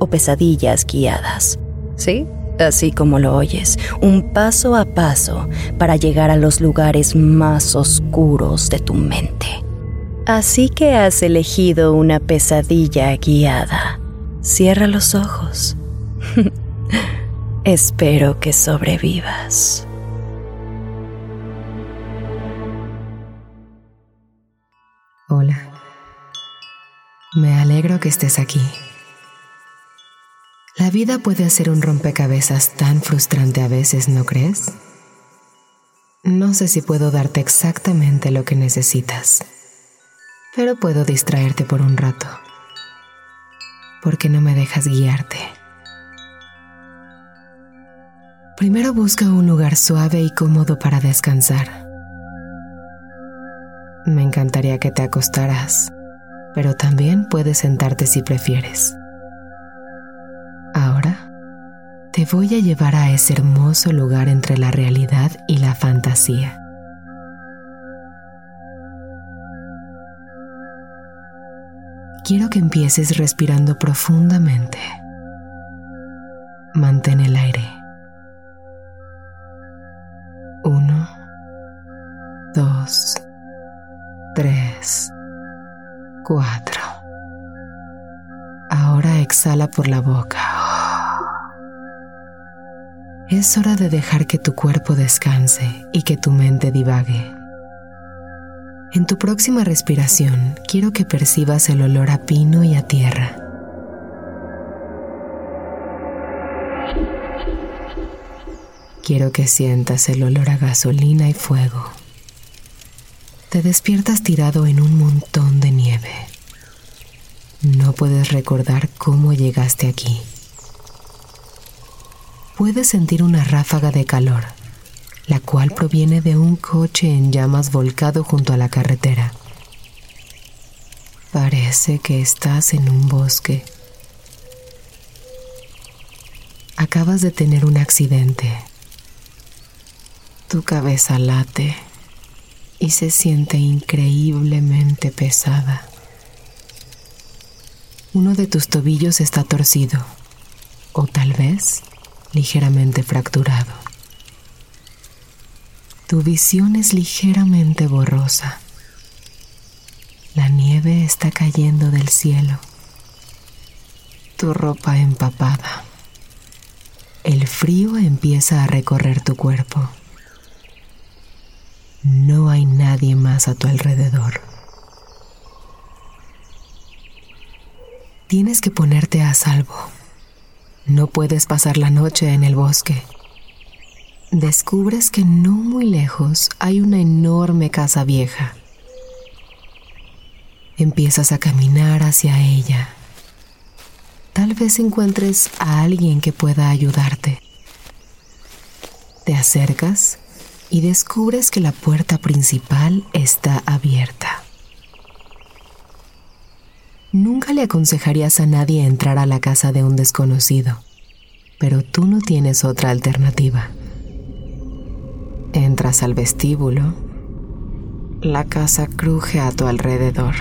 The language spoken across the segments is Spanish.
o pesadillas guiadas. ¿Sí? Así como lo oyes, un paso a paso para llegar a los lugares más oscuros de tu mente. Así que has elegido una pesadilla guiada. Cierra los ojos. Espero que sobrevivas. Hola. Me alegro que estés aquí. La vida puede ser un rompecabezas tan frustrante a veces, ¿no crees? No sé si puedo darte exactamente lo que necesitas, pero puedo distraerte por un rato. porque no me dejas guiarte? Primero busca un lugar suave y cómodo para descansar. Me encantaría que te acostaras, pero también puedes sentarte si prefieres. Te voy a llevar a ese hermoso lugar entre la realidad y la fantasía. Quiero que empieces respirando profundamente. Mantén el aire. Uno, dos, tres, cuatro. Ahora exhala por la boca. Es hora de dejar que tu cuerpo descanse y que tu mente divague. En tu próxima respiración quiero que percibas el olor a pino y a tierra. Quiero que sientas el olor a gasolina y fuego. Te despiertas tirado en un montón de nieve. No puedes recordar cómo llegaste aquí puedes sentir una ráfaga de calor, la cual proviene de un coche en llamas volcado junto a la carretera. Parece que estás en un bosque. Acabas de tener un accidente. Tu cabeza late y se siente increíblemente pesada. Uno de tus tobillos está torcido, o tal vez ligeramente fracturado. Tu visión es ligeramente borrosa. La nieve está cayendo del cielo. Tu ropa empapada. El frío empieza a recorrer tu cuerpo. No hay nadie más a tu alrededor. Tienes que ponerte a salvo. No puedes pasar la noche en el bosque. Descubres que no muy lejos hay una enorme casa vieja. Empiezas a caminar hacia ella. Tal vez encuentres a alguien que pueda ayudarte. Te acercas y descubres que la puerta principal está abierta. Nunca le aconsejarías a nadie entrar a la casa de un desconocido, pero tú no tienes otra alternativa. Entras al vestíbulo. La casa cruje a tu alrededor.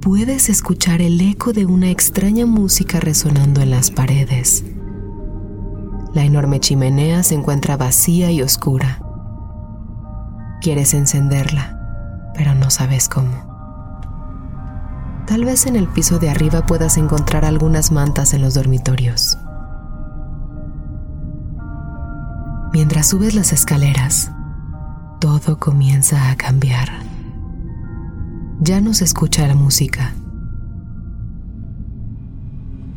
Puedes escuchar el eco de una extraña música resonando en las paredes. La enorme chimenea se encuentra vacía y oscura. Quieres encenderla, pero no sabes cómo. Tal vez en el piso de arriba puedas encontrar algunas mantas en los dormitorios. Mientras subes las escaleras, todo comienza a cambiar. Ya no se escucha la música.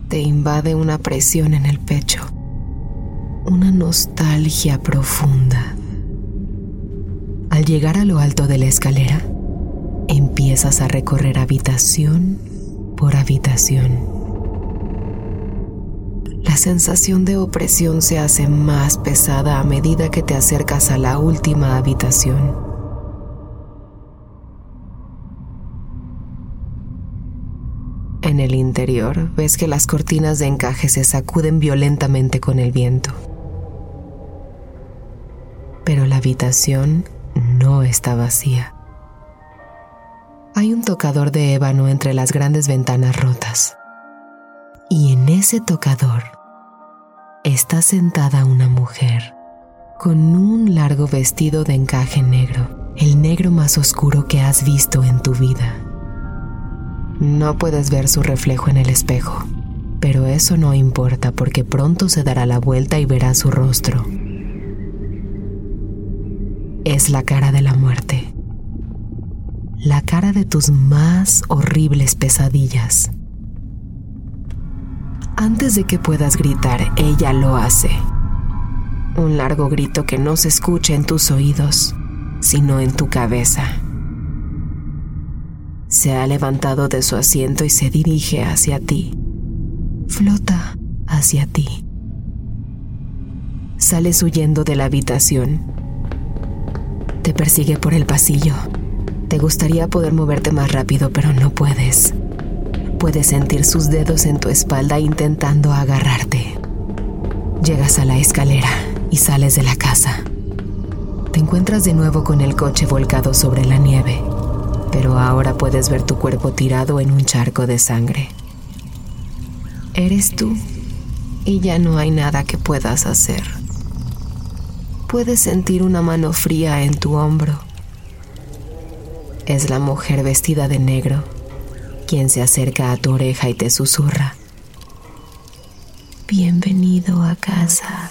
Te invade una presión en el pecho, una nostalgia profunda. Al llegar a lo alto de la escalera, empiezas a recorrer habitación por habitación. La sensación de opresión se hace más pesada a medida que te acercas a la última habitación. En el interior ves que las cortinas de encaje se sacuden violentamente con el viento. Pero la habitación no está vacía. Hay un tocador de ébano entre las grandes ventanas rotas. Y en ese tocador está sentada una mujer con un largo vestido de encaje negro, el negro más oscuro que has visto en tu vida. No puedes ver su reflejo en el espejo, pero eso no importa porque pronto se dará la vuelta y verá su rostro. Es la cara de la muerte, la cara de tus más horribles pesadillas antes de que puedas gritar, ella lo hace. Un largo grito que no se escucha en tus oídos, sino en tu cabeza. Se ha levantado de su asiento y se dirige hacia ti. Flota hacia ti. Sales huyendo de la habitación. Te persigue por el pasillo. Te gustaría poder moverte más rápido, pero no puedes. Puedes sentir sus dedos en tu espalda intentando agarrarte. Llegas a la escalera y sales de la casa. Te encuentras de nuevo con el coche volcado sobre la nieve, pero ahora puedes ver tu cuerpo tirado en un charco de sangre. Eres tú y ya no hay nada que puedas hacer. Puedes sentir una mano fría en tu hombro. Es la mujer vestida de negro quien se acerca a tu oreja y te susurra. Bienvenido a casa.